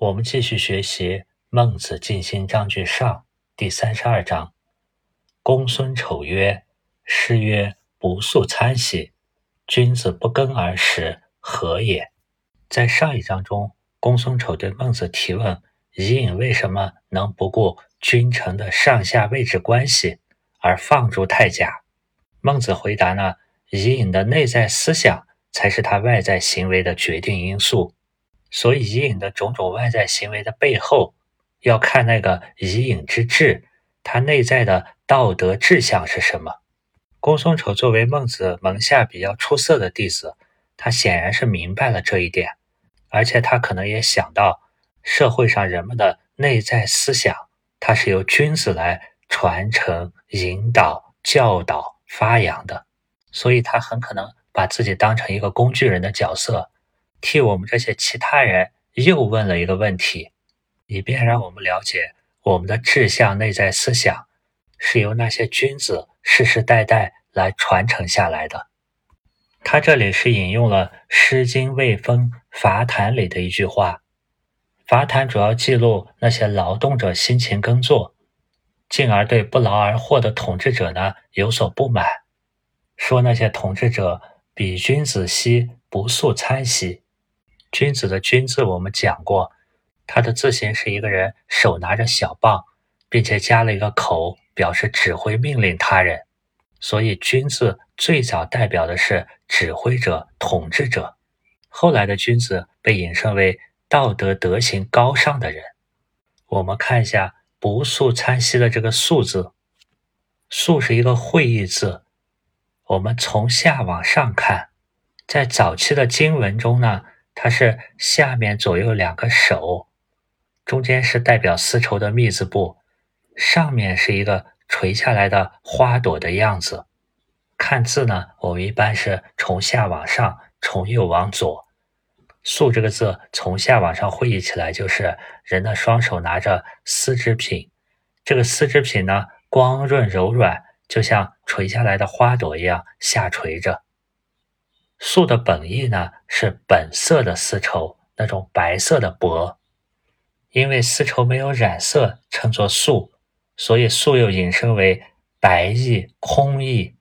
我们继续学习《孟子尽心章句上》第三十二章。公孙丑曰：“诗曰：‘不速餐兮，君子不耕而食，何也？’”在上一章中，公孙丑对孟子提问：伊尹为什么能不顾君臣的上下位置关系而放逐太甲？孟子回答呢：伊尹的内在思想才是他外在行为的决定因素。所以，伊尹的种种外在行为的背后，要看那个伊尹之志，他内在的道德志向是什么。公孙丑作为孟子门下比较出色的弟子，他显然是明白了这一点，而且他可能也想到，社会上人们的内在思想，它是由君子来传承、引导、教导、发扬的，所以他很可能把自己当成一个工具人的角色。替我们这些其他人又问了一个问题，以便让我们了解我们的志向、内在思想是由那些君子世世代代来传承下来的。他这里是引用了《诗经·卫风·伐谈》里的一句话，《伐谈》主要记录那些劳动者辛勤耕作，进而对不劳而获的统治者呢有所不满，说那些统治者比君子兮不速餐兮。君子的“君”字，我们讲过，它的字形是一个人手拿着小棒，并且加了一个口，表示指挥命令他人。所以“君”字最早代表的是指挥者、统治者。后来的君子被引申为道德德行高尚的人。我们看一下“不速餐兮”的这个“速”字，“速”是一个会意字。我们从下往上看，在早期的经文中呢。它是下面左右两个手，中间是代表丝绸的密字部，上面是一个垂下来的花朵的样子。看字呢，我们一般是从下往上，从右往左。素这个字从下往上会意起来，就是人的双手拿着丝织品，这个丝织品呢光润柔软，就像垂下来的花朵一样下垂着。素的本意呢是本色的丝绸，那种白色的帛。因为丝绸没有染色，称作素，所以素又引申为白意、空意。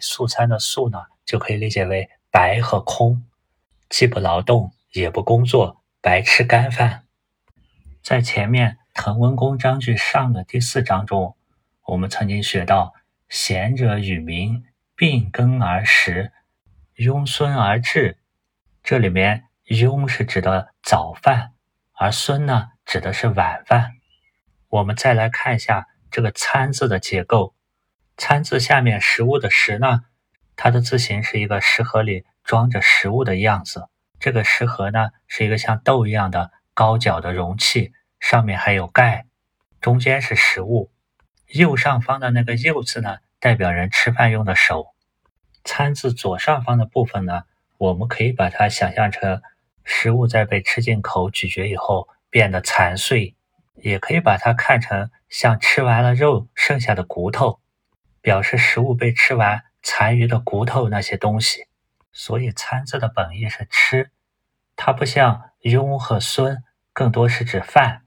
素餐的素呢，就可以理解为白和空，既不劳动也不工作，白吃干饭。在前面滕文公章句上的第四章中，我们曾经学到：贤者与民并耕而食。庸孙而至，这里面庸是指的早饭，而孙呢指的是晚饭。我们再来看一下这个餐字的结构，餐字下面食物的食呢，它的字形是一个食盒里装着食物的样子。这个食盒呢是一个像豆一样的高脚的容器，上面还有盖，中间是食物。右上方的那个右字呢，代表人吃饭用的手。餐字左上方的部分呢，我们可以把它想象成食物在被吃进口咀嚼以后变得残碎，也可以把它看成像吃完了肉剩下的骨头，表示食物被吃完残余的骨头那些东西。所以餐字的本意是吃，它不像庸和孙，更多是指饭。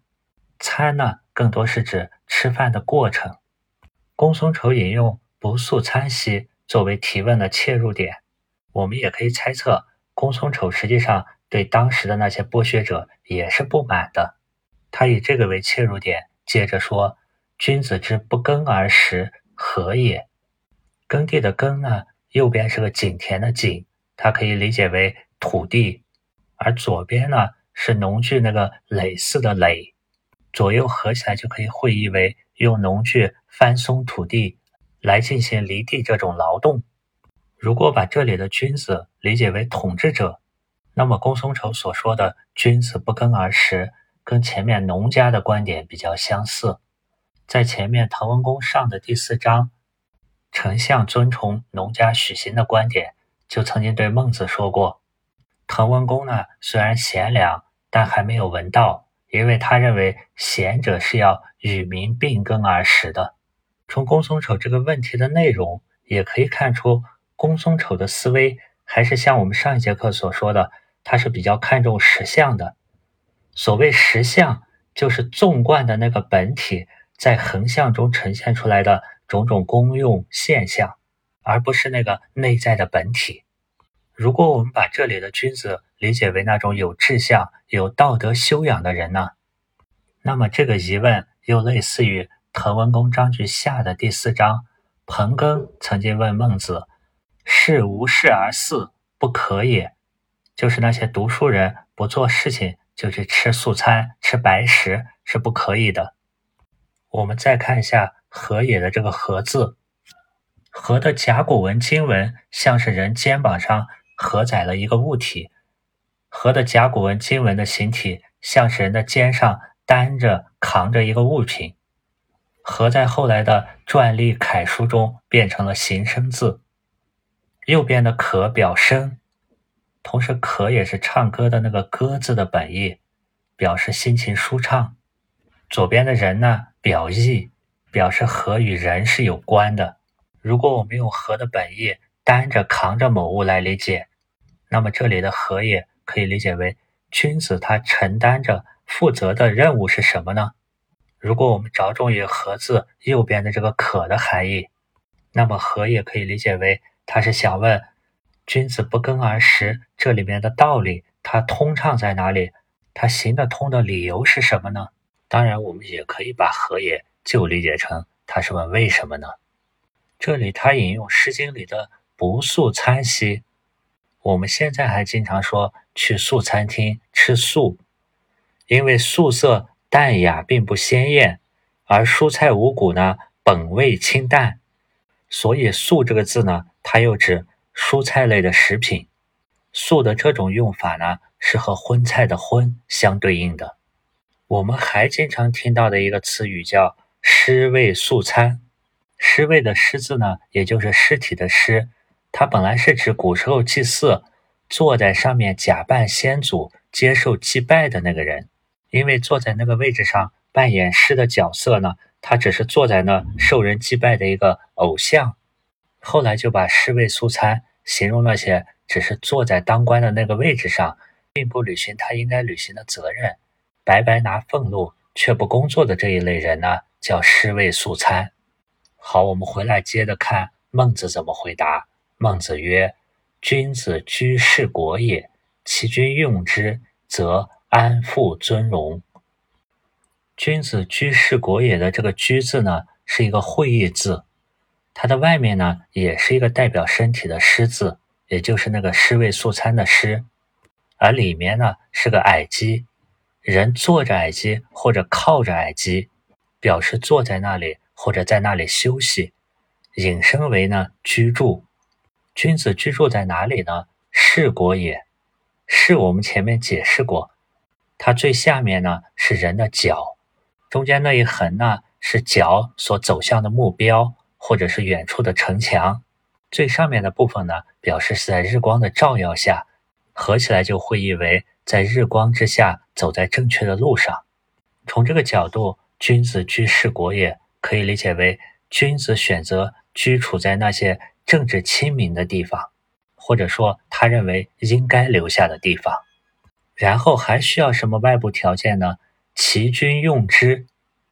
餐呢，更多是指吃饭的过程。公孙丑引用“不速餐兮”。作为提问的切入点，我们也可以猜测，公孙丑实际上对当时的那些剥削者也是不满的。他以这个为切入点，接着说：“君子之不耕而食，何也？”耕地的耕呢，右边是个井田的井，它可以理解为土地；而左边呢是农具那个耒耜的耒，左右合起来就可以会意为用农具翻松土地。来进行犁地这种劳动。如果把这里的君子理解为统治者，那么公孙丑所说的“君子不耕而食”跟前面农家的观点比较相似。在前面滕文公上的第四章，丞相尊崇农家许行的观点，就曾经对孟子说过：滕文公呢虽然贤良，但还没有闻道，因为他认为贤者是要与民并耕而食的。从公孙丑这个问题的内容，也可以看出，公孙丑的思维还是像我们上一节课所说的，他是比较看重实相的。所谓实相，就是纵贯的那个本体在横向中呈现出来的种种功用现象，而不是那个内在的本体。如果我们把这里的君子理解为那种有志向、有道德修养的人呢，那么这个疑问又类似于《滕文公章句下》的第四章，彭庚曾经问孟子：“是无事而祀，不可也。”就是那些读书人不做事情。就去吃素餐、吃白食是不可以的。我们再看一下“何野”的这个“何”字，“何”的甲骨文经文像是人肩膀上合载了一个物体，“何”的甲骨文经文的形体像是人的肩上担着、扛着一个物品。“和”在后来的篆隶楷书中变成了形声字，右边的“可”表声。同时，可也是唱歌的那个“歌”字的本意，表示心情舒畅。左边的人呢，表意，表示和与人是有关的。如果我们用和的本意担着、扛着某物来理解，那么这里的和也可以理解为君子他承担着负责的任务是什么呢？如果我们着重于和字右边的这个可的含义，那么和也可以理解为他是想问。君子不耕而食，这里面的道理，它通畅在哪里？它行得通的理由是什么呢？当然，我们也可以把“何也”就理解成他是问为什么呢？这里他引用《诗经》里的“不素餐兮”，我们现在还经常说去素餐厅吃素，因为素色淡雅并不鲜艳，而蔬菜五谷呢本味清淡，所以“素”这个字呢，它又指。蔬菜类的食品，素的这种用法呢，是和荤菜的荤相对应的。我们还经常听到的一个词语叫“尸位素餐”。尸位的尸字呢，也就是尸体的尸，它本来是指古时候祭祀坐在上面假扮先祖接受祭拜的那个人。因为坐在那个位置上扮演尸的角色呢，他只是坐在那受人祭拜的一个偶像。后来就把尸位素餐。形容那些只是坐在当官的那个位置上，并不履行他应该履行的责任，白白拿俸禄却不工作的这一类人呢，叫尸位素餐。好，我们回来接着看孟子怎么回答。孟子曰：“君子居士国也，其君用之，则安富尊荣。”君子居士国也的这个“居”字呢，是一个会意字。它的外面呢，也是一个代表身体的“尸”字，也就是那个“尸位素餐”的“尸”，而里面呢是个矮基，人坐着矮基或者靠着矮基，表示坐在那里或者在那里休息，引申为呢居住。君子居住在哪里呢？是国也。是我们前面解释过，它最下面呢是人的脚，中间那一横呢是脚所走向的目标。或者是远处的城墙，最上面的部分呢，表示是在日光的照耀下，合起来就会意为在日光之下走在正确的路上。从这个角度，君子居士国也可以理解为君子选择居处在那些政治亲民的地方，或者说他认为应该留下的地方。然后还需要什么外部条件呢？其君用之，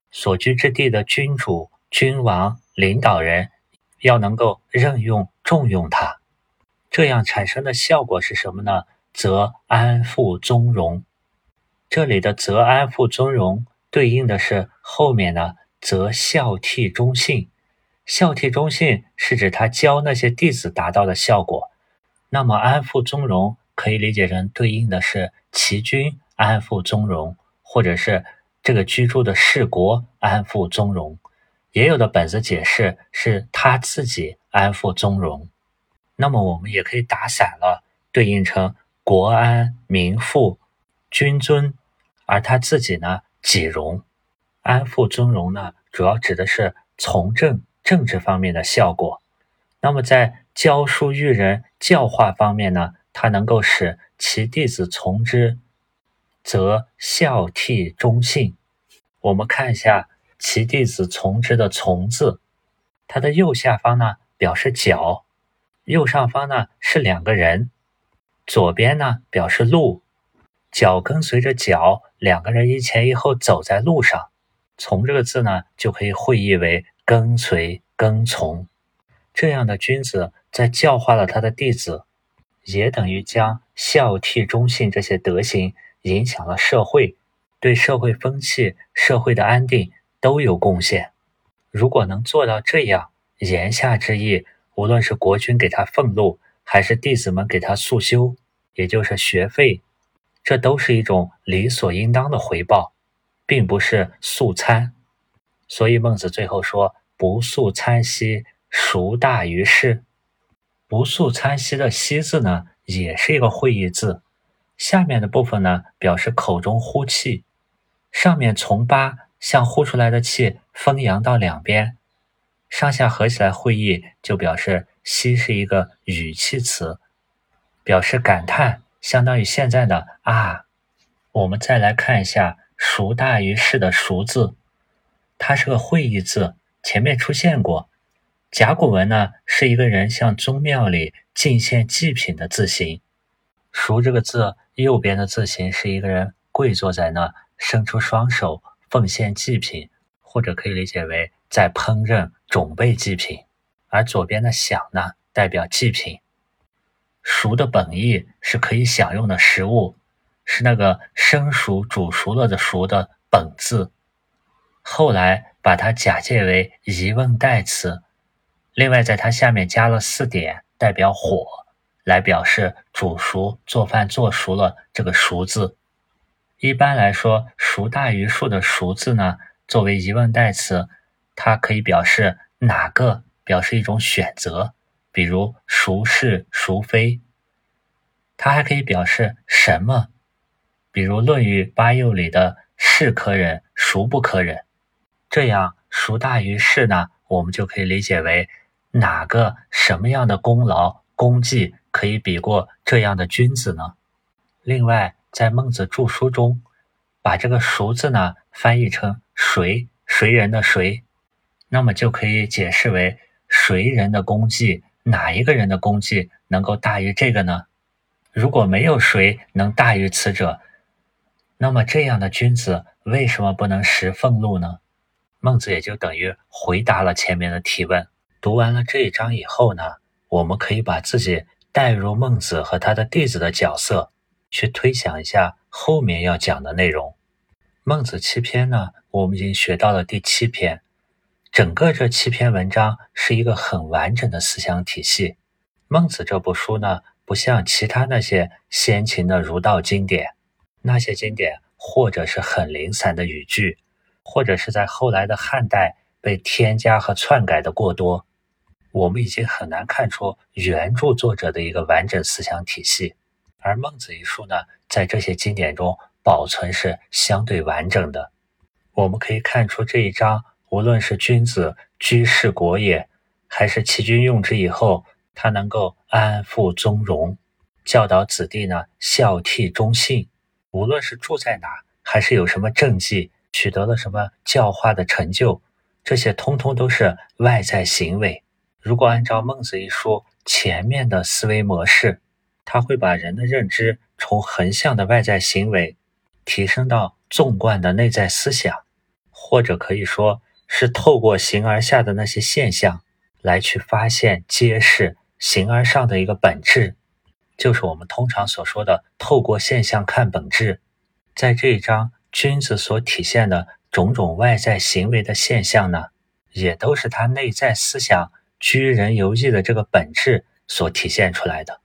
所居之地的君主、君王。领导人要能够任用重用他，这样产生的效果是什么呢？则安富尊荣。这里的“则安富尊荣”对应的是后面呢？则孝悌忠信。孝悌忠信是指他教那些弟子达到的效果。那么安富尊荣可以理解成对应的是齐君安富宗荣，或者是这个居住的士国安富宗荣。也有的本子解释是他自己安富宗荣，那么我们也可以打散了，对应成国安民富君尊，而他自己呢己荣。安富尊荣呢，主要指的是从政政治方面的效果。那么在教书育人教化方面呢，他能够使其弟子从之，则孝悌忠信。我们看一下。其弟子从之的“从”字，它的右下方呢表示脚，右上方呢是两个人，左边呢表示路，脚跟随着脚两个人一前一后走在路上。从这个字呢，就可以会意为跟随、跟从。这样的君子在教化了他的弟子，也等于将孝悌忠信这些德行影响了社会，对社会风气、社会的安定都有贡献。如果能做到这样，言下之意，无论是国君给他俸禄，还是弟子们给他素修，也就是学费，这都是一种理所应当的回报。并不是素餐，所以孟子最后说：“不素餐兮，孰大于是？”不素餐兮的“兮”字呢，也是一个会意字。下面的部分呢，表示口中呼气，上面从八向呼出来的气分扬到两边，上下合起来会意，就表示“兮”是一个语气词，表示感叹，相当于现在的“啊”。我们再来看一下。孰大于是的“孰”字，它是个会意字，前面出现过。甲骨文呢，是一个人向宗庙里进献祭品的字形。熟这个字右边的字形是一个人跪坐在那，伸出双手奉献祭品，或者可以理解为在烹饪准备祭品。而左边的享呢，代表祭品。熟的本意是可以享用的食物。是那个生熟、煮熟了的“熟”的本字，后来把它假借为疑问代词。另外，在它下面加了四点，代表火，来表示煮熟、做饭做熟了这个“熟”字。一般来说，“熟大于数”的“熟”字呢，作为疑问代词，它可以表示哪个，表示一种选择，比如“孰是孰非”。它还可以表示什么。比如《论语·八俑》里的“是可忍，孰不可忍”，这样“孰大于是”呢？我们就可以理解为哪个什么样的功劳功绩可以比过这样的君子呢？另外，在孟子著书中，把这个“孰”字呢翻译成“谁”谁人的“谁”，那么就可以解释为谁人的功绩，哪一个人的功绩能够大于这个呢？如果没有谁能大于此者。那么这样的君子为什么不能食俸禄呢？孟子也就等于回答了前面的提问。读完了这一章以后呢，我们可以把自己带入孟子和他的弟子的角色，去推想一下后面要讲的内容。孟子七篇呢，我们已经学到了第七篇，整个这七篇文章是一个很完整的思想体系。孟子这部书呢，不像其他那些先秦的儒道经典。那些经典，或者是很零散的语句，或者是在后来的汉代被添加和篡改的过多，我们已经很难看出原著作者的一个完整思想体系。而《孟子》一书呢，在这些经典中保存是相对完整的。我们可以看出这一章，无论是君子居士国也，还是齐君用之以后，他能够安富宗荣，教导子弟呢孝悌忠信。无论是住在哪，还是有什么政绩，取得了什么教化的成就，这些通通都是外在行为。如果按照孟子一书前面的思维模式，他会把人的认知从横向的外在行为提升到纵贯的内在思想，或者可以说是透过形而下的那些现象来去发现揭示形而上的一个本质。就是我们通常所说的透过现象看本质，在这一章，君子所体现的种种外在行为的现象呢，也都是他内在思想居人游义的这个本质所体现出来的。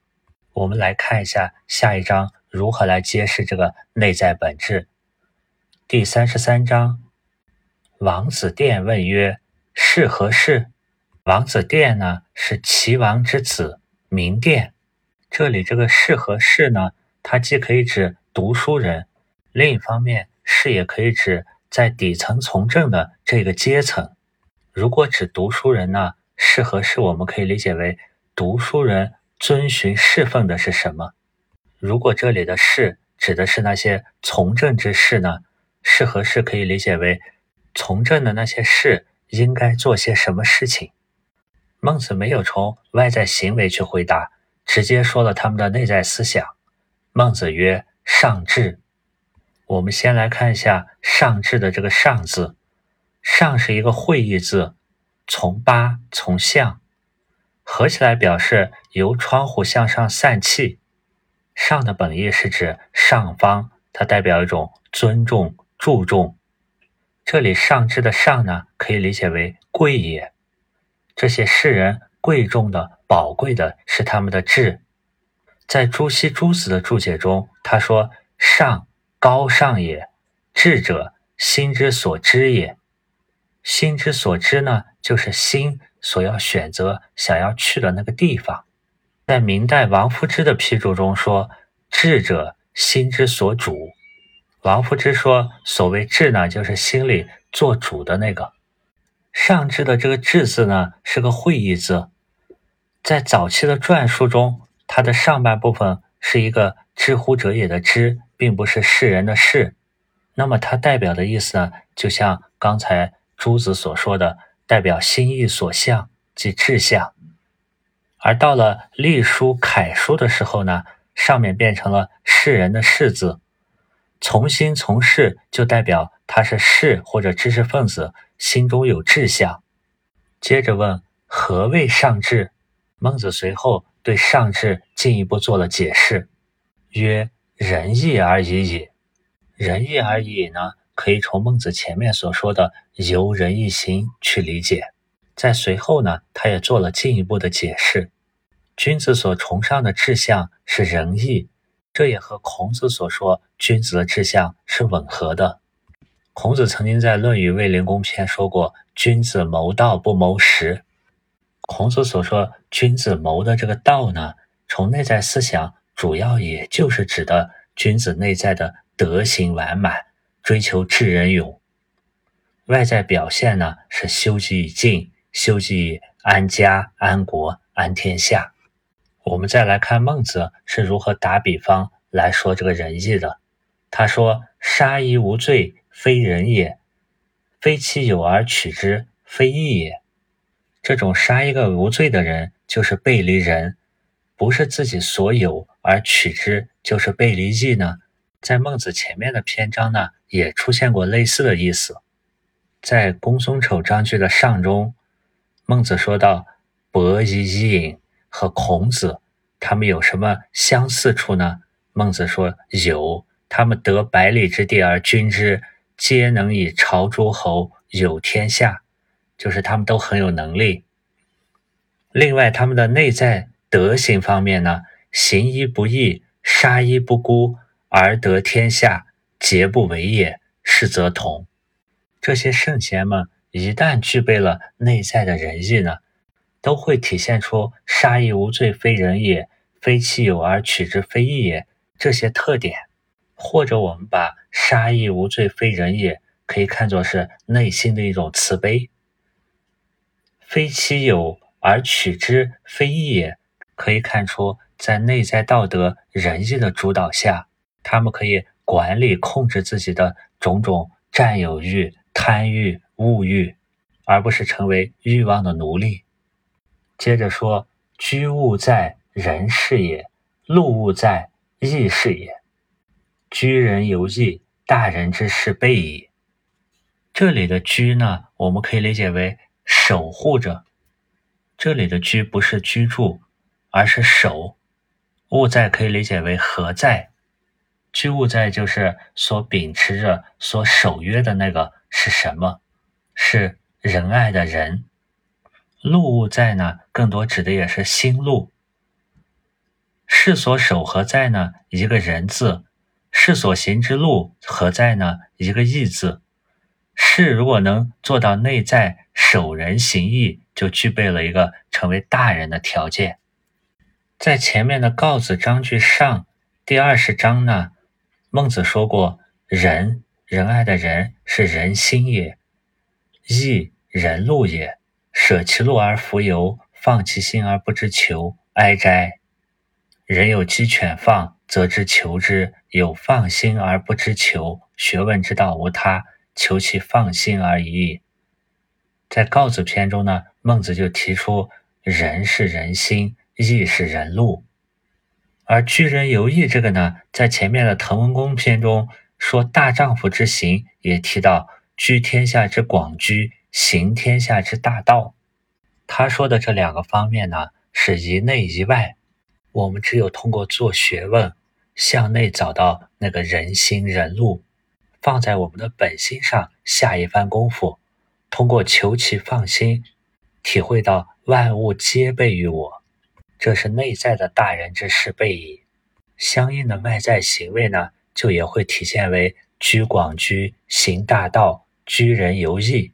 我们来看一下下一章如何来揭示这个内在本质。第三十三章，王子殿问曰：“是何事？”王子殿呢，是齐王之子，名殿。这里这个士和士呢，它既可以指读书人，另一方面士也可以指在底层从政的这个阶层。如果指读书人呢，士和士我们可以理解为读书人遵循侍奉的是什么？如果这里的士指的是那些从政之士呢，士和士可以理解为从政的那些士应该做些什么事情？孟子没有从外在行为去回答。直接说了他们的内在思想。孟子曰：“上智。”我们先来看一下“上至”的这个“上”字，“上”是一个会意字，从八从向，合起来表示由窗户向上散气。上的本意是指上方，它代表一种尊重、注重。这里“上至”的“上”呢，可以理解为贵也。这些世人贵重的、宝贵的是他们的智。在朱熹诸子的注解中，他说：“上高尚也，智者心之所知也。心之所知呢，就是心所要选择、想要去的那个地方。”在明代王夫之的批注中说：“智者心之所主。”王夫之说：“所谓智呢，就是心里做主的那个。”上至的这个“至”字呢，是个会意字，在早期的篆书中，它的上半部分是一个“知乎者也”的“知”，并不是世人的“世”。那么它代表的意思呢，就像刚才朱子所说的，代表心意所向，即志向。而到了隶书、楷书的时候呢，上面变成了世人的“世”字，从心从事就代表他是士或者知识分子，心中有志向。接着问何谓上志？孟子随后对上志进一步做了解释，曰：“仁义而已矣。”仁义而已呢，可以从孟子前面所说的由仁义行去理解。在随后呢，他也做了进一步的解释。君子所崇尚的志向是仁义，这也和孔子所说君子的志向是吻合的。孔子曾经在《论语卫灵公篇》说过：“君子谋道不谋食。”孔子所说君子谋的这个道呢，从内在思想主要也就是指的君子内在的德行完满，追求智仁勇。外在表现呢，是修己以静，修己以安家、安国、安天下。我们再来看孟子是如何打比方来说这个仁义的。他说：“杀一无罪，非仁也；非其有而取之，非义也。”这种杀一个无罪的人，就是背离人；不是自己所有而取之，就是背离义呢？在孟子前面的篇章呢，也出现过类似的意思。在公孙丑章句的上中，孟子说到：“伯夷、伊尹和孔子，他们有什么相似处呢？”孟子说：“有，他们得百里之地而君之，皆能以朝诸侯，有天下。”就是他们都很有能力。另外，他们的内在德行方面呢，行医不义，杀医不孤，而得天下，皆不为也，是则同。这些圣贤们一旦具备了内在的仁义呢，都会体现出杀亦无罪，非仁也；非其有而取之，非义也这些特点。或者，我们把杀亦无罪，非仁也，可以看作是内心的一种慈悲。非其有而取之，非义也。可以看出，在内在道德仁义的主导下，他们可以管理控制自己的种种占有欲、贪欲、物欲，而不是成为欲望的奴隶。接着说：“居物在，人是也；路物在，义是也。居人犹义，大人之事备矣。”这里的“居”呢，我们可以理解为。守护着，这里的居不是居住，而是守。物在可以理解为何在，居物在就是所秉持着、所守约的那个是什么？是仁爱的人。路物在呢，更多指的也是心路。是所守何在呢？一个人字。是所行之路何在呢？一个义字。是如果能做到内在守人行义，就具备了一个成为大人的条件。在前面的告子章句上第二十章呢，孟子说过：“仁，仁爱的仁是人心也；义，人路也。舍其路而弗由，放其心而不知求，哀哉！人有鸡犬放，则知求之；有放心而不知求，学问之道无他。”求其放心而已矣。在告子篇中呢，孟子就提出仁是人心，义是人路。而居人游义这个呢，在前面的滕文公篇中说大丈夫之行，也提到居天下之广居，行天下之大道。他说的这两个方面呢，是一内一外。我们只有通过做学问，向内找到那个人心人路，放在我们的本心上下一番功夫，通过求其放心，体会到万物皆备于我，这是内在的大人之事备矣。相应的外在行为呢，就也会体现为居广居、行大道、居人游义，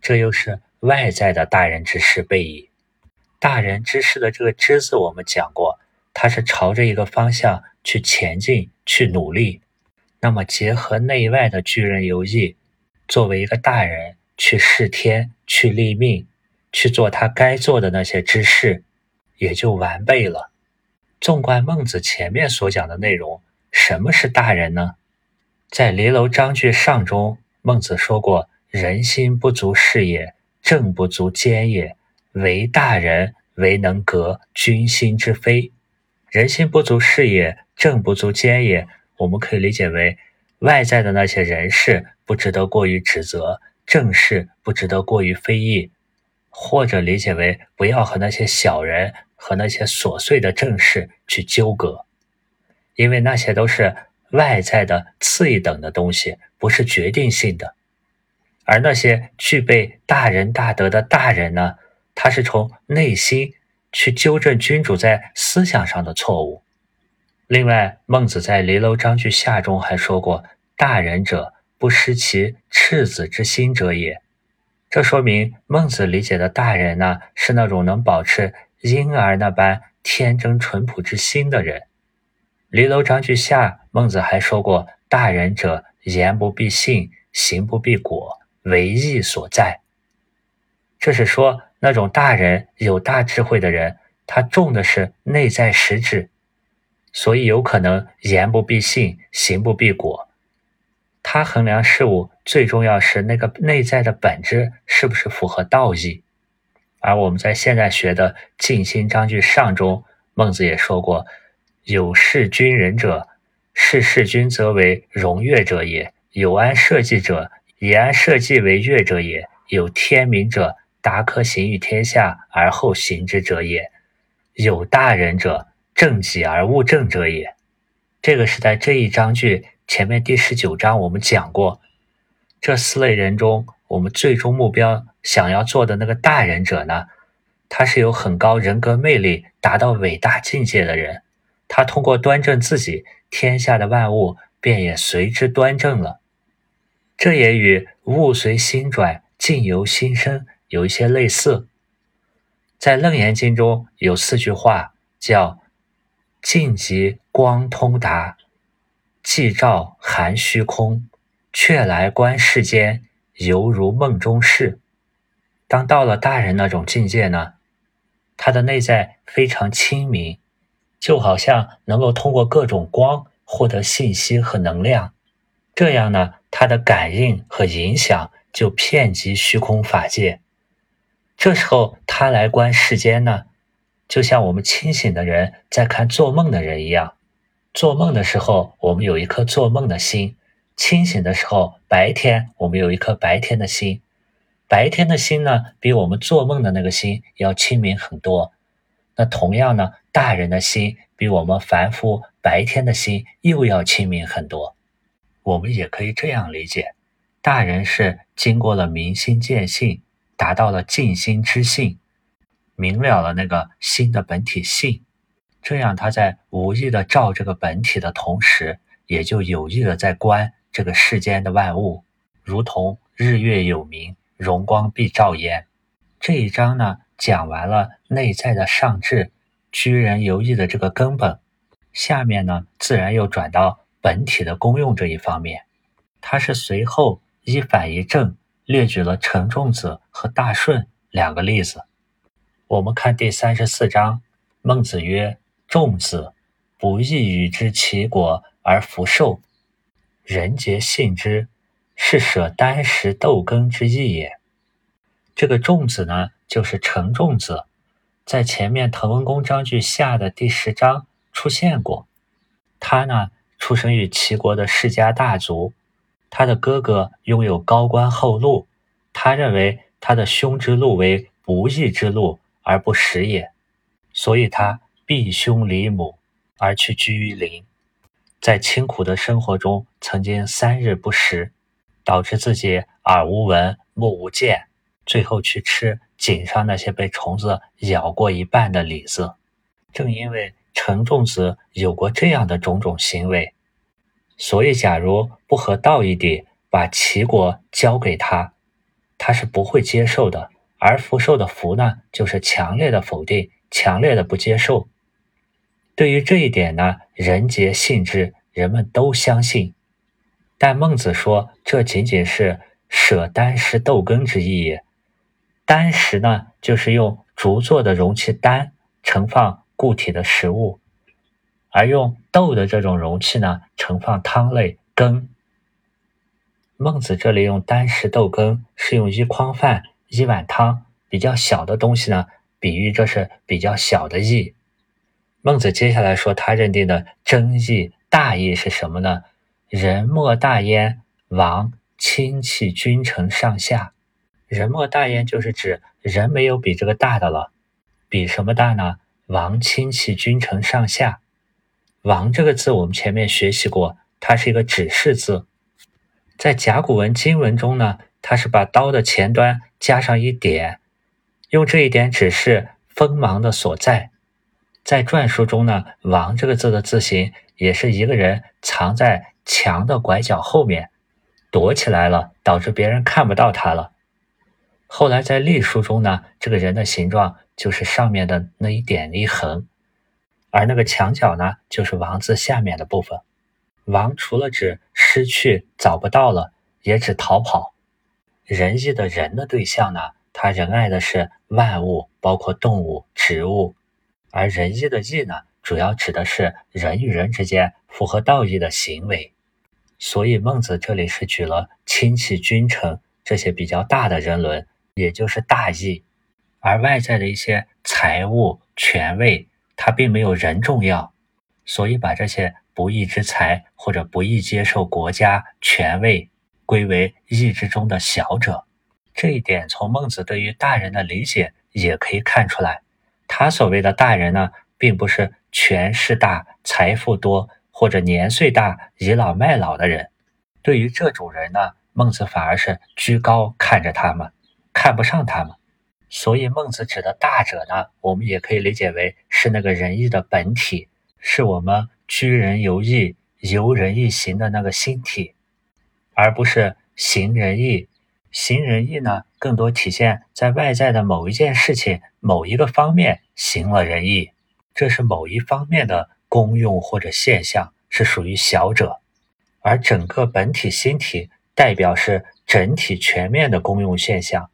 这又是外在的大人之事备矣。大人之事的这个“之”字，我们讲过。它是朝着一个方向去前进、去努力，那么结合内外的巨人游艺，作为一个大人去视天、去立命、去做他该做的那些之事，也就完备了。纵观孟子前面所讲的内容，什么是大人呢？在《离楼章句上》中，孟子说过：“人心不足是也，政不足兼也，为大人，为能革君心之非。”人心不足是也，政不足兼也。我们可以理解为，外在的那些人事不值得过于指责，政事不值得过于非议，或者理解为不要和那些小人和那些琐碎的政事去纠葛，因为那些都是外在的次一等的东西，不是决定性的。而那些具备大仁大德的大人呢，他是从内心。去纠正君主在思想上的错误。另外，孟子在《离娄章句下》中还说过：“大人者，不失其赤子之心者也。”这说明孟子理解的大人呢，是那种能保持婴儿那般天真淳朴之心的人。《离楼章句下》，孟子还说过：“大人者，言不必信，行不必果，为义所在。”这是说。那种大人有大智慧的人，他重的是内在实质，所以有可能言不必信，行不必果。他衡量事物最重要是那个内在的本质是不是符合道义。而我们在现在学的《静心章句上》中，孟子也说过：“有事君人者，事事君则为荣悦者也；有安社稷者，以安社稷为悦者也；有天明者。”达可行于天下而后行之者也，有大人者，正己而务正者也。这个是在这一章句前面第十九章我们讲过，这四类人中，我们最终目标想要做的那个大人者呢，他是有很高人格魅力、达到伟大境界的人。他通过端正自己，天下的万物便也随之端正了。这也与物随心转，境由心生。有一些类似，在《楞严经》中有四句话，叫“静极光通达，寂照含虚空，却来观世间，犹如梦中事”。当到了大人那种境界呢，他的内在非常清明，就好像能够通过各种光获得信息和能量，这样呢，他的感应和影响就遍及虚空法界。这时候他来观世间呢，就像我们清醒的人在看做梦的人一样。做梦的时候，我们有一颗做梦的心；清醒的时候，白天我们有一颗白天的心。白天的心呢，比我们做梦的那个心要清明很多。那同样呢，大人的心比我们凡夫白天的心又要清明很多。我们也可以这样理解：大人是经过了明心见性。达到了静心之性，明了了那个心的本体性，这样他在无意的照这个本体的同时，也就有意的在观这个世间的万物，如同日月有明，荣光必照焉。这一章呢，讲完了内在的上智居人游艺的这个根本，下面呢，自然又转到本体的功用这一方面，他是随后一反一正。列举了陈仲子和大顺两个例子。我们看第三十四章，孟子曰：“仲子不义与之其果而弗受，人皆信之，是舍箪食豆羹之意也。”这个仲子呢，就是陈仲子，在前面《滕文公章句下》的第十章出现过。他呢，出生于齐国的世家大族，他的哥哥拥有高官厚禄，他认为他的兄之路为不义之路而不食也，所以他避兄离母而去居于林，在清苦的生活中曾经三日不食，导致自己耳无闻、目无见，最后去吃井上那些被虫子咬过一半的李子。正因为陈仲子有过这样的种种行为，所以假如不合道义地把齐国交给他，他是不会接受的。而福寿的福呢，就是强烈的否定，强烈的不接受。对于这一点呢，人皆信之，人们都相信。但孟子说，这仅仅是舍箪食豆羹之意也。箪食呢，就是用竹做的容器箪盛放。固体的食物，而用豆的这种容器呢，盛放汤类羹。孟子这里用箪食豆羹，是用一筐饭、一碗汤比较小的东西呢，比喻这是比较小的义。孟子接下来说，他认定的真义大义是什么呢？人莫大焉，王亲戚君臣上下。人莫大焉就是指人没有比这个大的了，比什么大呢？王亲戚君臣上下，王这个字我们前面学习过，它是一个指示字，在甲骨文经文中呢，它是把刀的前端加上一点，用这一点指示锋芒的所在。在篆书中呢，王这个字的字形也是一个人藏在墙的拐角后面，躲起来了，导致别人看不到他了。后来在隶书中呢，这个人的形状。就是上面的那一点一横，而那个墙角呢，就是王字下面的部分。王除了指失去、找不到了，也指逃跑。仁义的人的对象呢，他仁爱的是万物，包括动物、植物；而仁义的义呢，主要指的是人与人之间符合道义的行为。所以孟子这里是举了亲戚、君臣这些比较大的人伦，也就是大义。而外在的一些财物、权位，它并没有人重要，所以把这些不义之财或者不义接受国家权位归为义之中的小者。这一点从孟子对于大人的理解也可以看出来。他所谓的大人呢，并不是权势大、财富多或者年岁大、倚老卖老的人。对于这种人呢，孟子反而是居高看着他们，看不上他们。所以孟子指的大者呢，我们也可以理解为是那个仁义的本体，是我们居人游义、游仁义行的那个心体，而不是行仁义。行仁义呢，更多体现在外在的某一件事情、某一个方面行了仁义，这是某一方面的功用或者现象，是属于小者，而整个本体心体代表是整体全面的功用现象。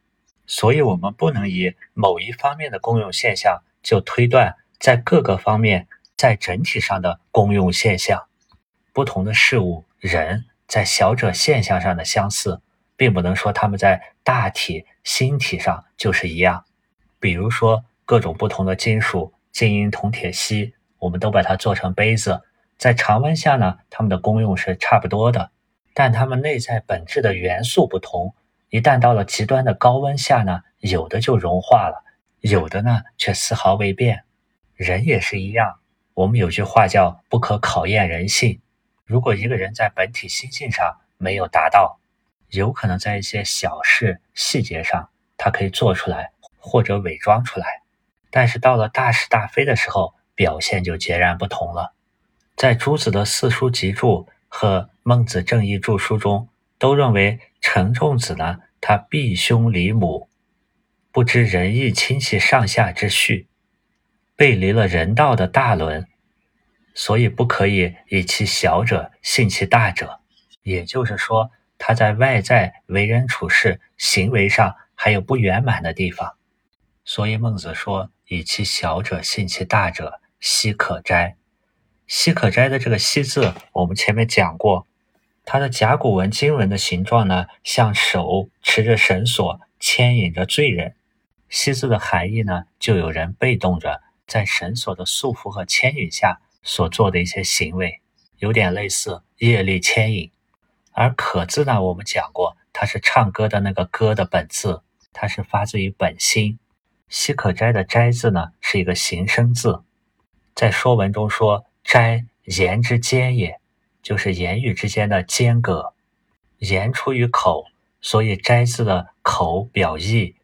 所以，我们不能以某一方面的功用现象就推断在各个方面在整体上的功用现象。不同的事物、人在小者现象上的相似，并不能说他们在大体、心体上就是一样。比如说，各种不同的金属，金银铜铁锡，我们都把它做成杯子，在常温下呢，它们的功用是差不多的，但它们内在本质的元素不同。一旦到了极端的高温下呢，有的就融化了，有的呢却丝毫未变。人也是一样，我们有句话叫“不可考验人性”。如果一个人在本体心性上没有达到，有可能在一些小事细节上，他可以做出来或者伪装出来，但是到了大是大非的时候，表现就截然不同了。在朱子的四书集注和孟子正义注书中，都认为陈仲子呢。他避兄离母，不知仁义亲戚上下之序，背离了人道的大伦，所以不可以以其小者信其大者。也就是说，他在外在为人处事、行为上还有不圆满的地方。所以孟子说：“以其小者信其大者，奚可哉？”“奚可哉”的这个“奚”字，我们前面讲过。它的甲骨文经文的形状呢，像手持着绳索牵引着罪人。西字的含义呢，就有人被动着在绳索的束缚和牵引下所做的一些行为。有点类似业力牵引。而可字呢，我们讲过，它是唱歌的那个歌的本字，它是发自于本心。西可斋的斋字呢，是一个形声字，在说文中说斋言之间也，就是言语之间的间隔。言出于口，所以斋字的口表意，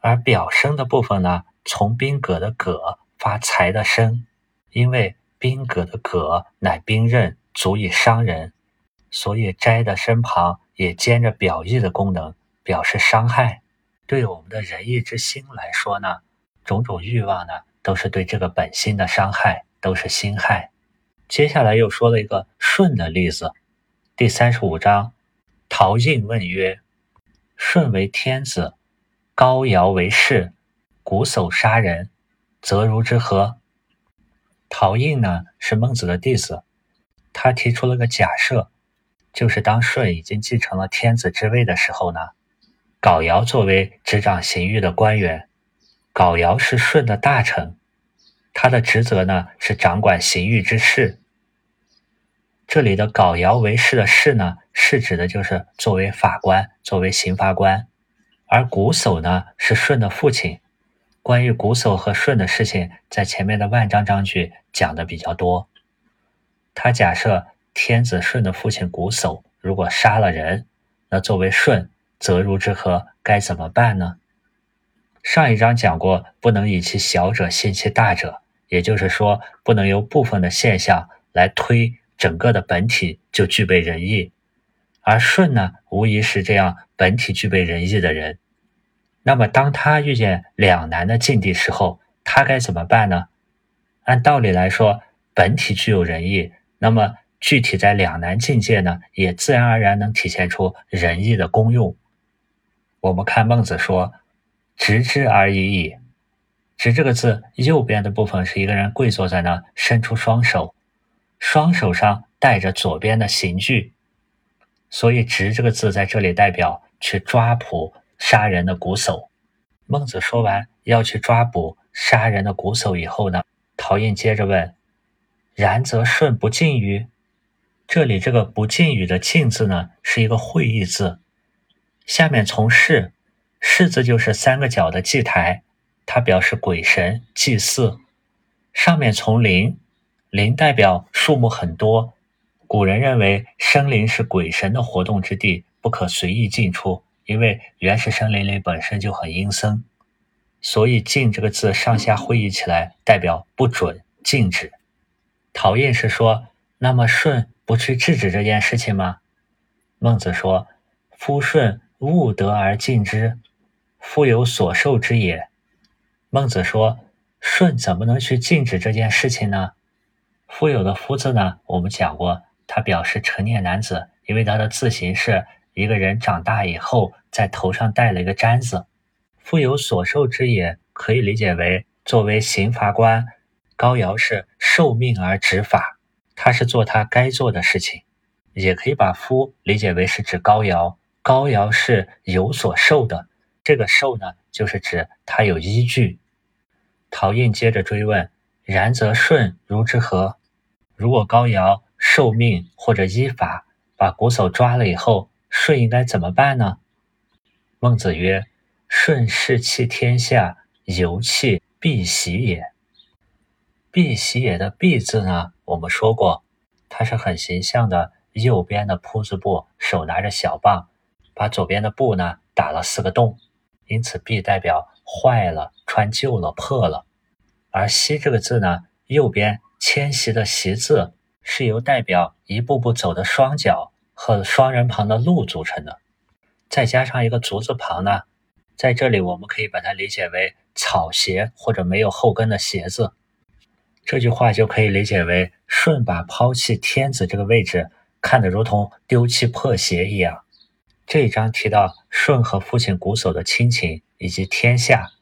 而表声的部分呢，从宾葛的葛发财的声，因为宾葛的葛乃兵刃，足以伤人。所以斋的身旁也兼着表意的功能，表示伤害。对我们的仁义之心来说呢，种种欲望呢，都是对这个本心的伤害，都是心害。接下来又说了一个舜的例子，第三十五章，陶印问曰：“舜为天子，高尧为士，瞽叟杀人，则如之何？”陶印呢是孟子的弟子，他提出了个假设。就是当舜已经继承了天子之位的时候呢，皋尧作为执掌刑狱的官员，皋尧是舜的大臣，他的职责呢是掌管刑狱之事。这里的皋尧为士的士呢，是指的就是作为法官，作为刑罚官，而瞽叟呢是舜的父亲。关于瞽叟和舜的事情，在前面的万章章句讲的比较多。他假设。天子舜的父亲瞽叟如果杀了人，那作为舜，则如之何？该怎么办呢？上一章讲过，不能以其小者信其大者，也就是说，不能由部分的现象来推整个的本体就具备仁义。而舜呢，无疑是这样本体具备仁义的人。那么，当他遇见两难的境地时候，他该怎么办呢？按道理来说，本体具有仁义，那么。具体在两难境界呢，也自然而然能体现出仁义的功用。我们看孟子说：“直之而已矣。”“直”这个字右边的部分是一个人跪坐在那，伸出双手，双手上带着左边的刑具，所以“直”这个字在这里代表去抓捕杀人的瞽叟。孟子说完要去抓捕杀人的瞽叟以后呢，陶印接着问：“然则舜不近于？”这里这个不近于的近字呢，是一个会意字。下面从事，事字就是三个角的祭台，它表示鬼神祭祀。上面从灵，灵代表树木很多。古人认为生灵是鬼神的活动之地，不可随意进出，因为原始森林里本身就很阴森，所以禁这个字上下会意起来，代表不准、禁止。陶印是说，那么舜。不去制止这件事情吗？孟子说：“夫舜勿得而禁之，夫有所受之也。”孟子说：“舜怎么能去禁止这件事情呢？”夫有的夫字呢，我们讲过，它表示成年男子，因为他的字形是一个人长大以后在头上戴了一个簪子。夫有所受之也，可以理解为作为刑罚官，高尧是受命而执法。他是做他该做的事情，也可以把夫理解为是指高尧。高尧是有所受的，这个受呢，就是指他有依据。陶印接着追问：然则舜如之何？如果高尧受命或者依法把瞽叟抓了以后，舜应该怎么办呢？孟子曰：舜视气天下，由气必喜也。必喜也的必字呢？我们说过，它是很形象的，右边的铺字部，手拿着小棒，把左边的布呢打了四个洞，因此 B 代表坏了、穿旧了、破了。而西这个字呢，右边迁徙的徙字是由代表一步步走的双脚和双人旁的路组成的，再加上一个足字旁呢，在这里我们可以把它理解为草鞋或者没有后跟的鞋子。这句话就可以理解为舜把抛弃天子这个位置看得如同丢弃破鞋一样。这一章提到舜和父亲瞽叟的亲情以及天下，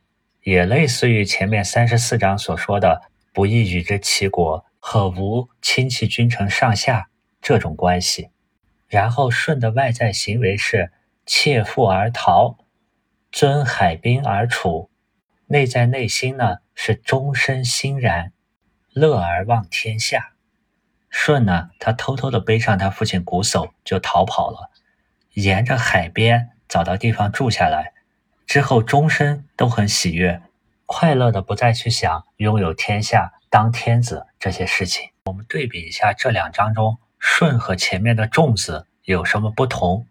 也类似于前面三十四章所说的不义与之齐国和无亲戚君臣上下这种关系。然后舜的外在行为是切腹而逃，尊海滨而处；内在内心呢是终身欣然。乐而忘天下，舜呢，他偷偷的背上他父亲瞽叟就逃跑了，沿着海边找到地方住下来，之后终身都很喜悦，快乐的不再去想拥有天下、当天子这些事情。我们对比一下这两章中舜和前面的仲子有什么不同？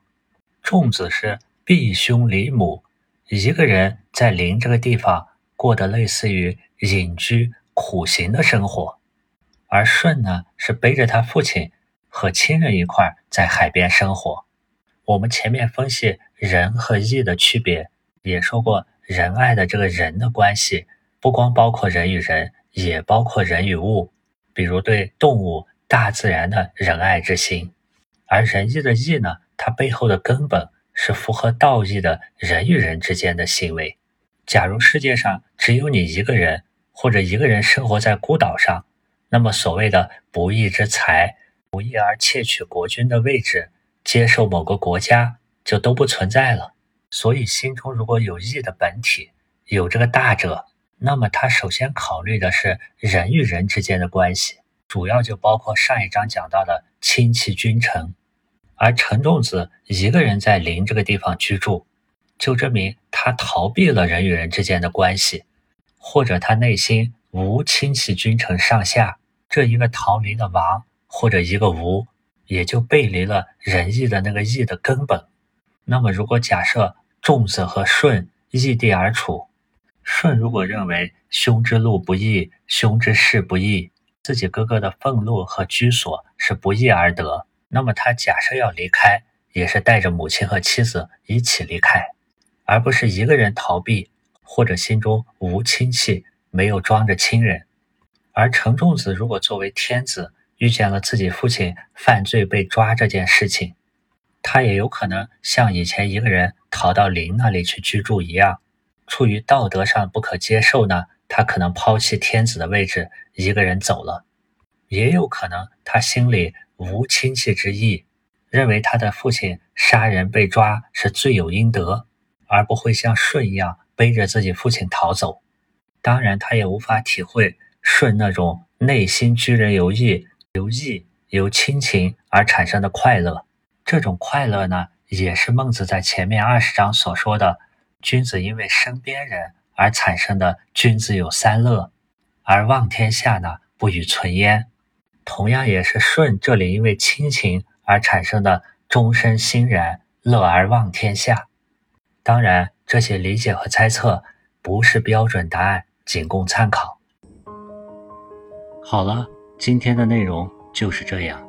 仲子是避兄离母，一个人在邻这个地方过得类似于隐居苦行的生活。而舜呢，是背着他父亲和亲人一块在海边生活。我们前面分析仁和义的区别，也说过仁爱的这个人的关系，不光包括人与人，也包括人与物，比如对动物、大自然的仁爱之心。而仁义的义呢，它背后的根本是符合道义的人与人之间的行为。假如世界上只有你一个人，或者一个人生活在孤岛上。那么，所谓的不义之财，不义而窃取国君的位置，接受某个国家，就都不存在了。所以，心中如果有义的本体，有这个大者，那么他首先考虑的是人与人之间的关系，主要就包括上一章讲到的亲戚君臣。而陈仲子一个人在临这个地方居住，就证明他逃避了人与人之间的关系，或者他内心无亲戚君臣上下。这一个逃离的王，或者一个吴，也就背离了仁义的那个义的根本。那么，如果假设仲子和舜异地而处，舜如果认为兄之路不义，兄之事不义，自己哥哥的俸禄和居所是不义而得，那么他假设要离开，也是带着母亲和妻子一起离开，而不是一个人逃避，或者心中无亲戚，没有装着亲人。而陈仲子如果作为天子遇见了自己父亲犯罪被抓这件事情，他也有可能像以前一个人逃到林那里去居住一样，出于道德上不可接受呢，他可能抛弃天子的位置，一个人走了；也有可能他心里无亲戚之意，认为他的父亲杀人被抓是罪有应得，而不会像舜一样背着自己父亲逃走。当然，他也无法体会。舜那种内心居人由义、由义由亲情而产生的快乐，这种快乐呢，也是孟子在前面二十章所说的“君子因为身边人而产生的君子有三乐，而望天下呢不与存焉”。同样也是舜这里因为亲情而产生的终身欣然乐而望天下。当然，这些理解和猜测不是标准答案，仅供参考。好了，今天的内容就是这样。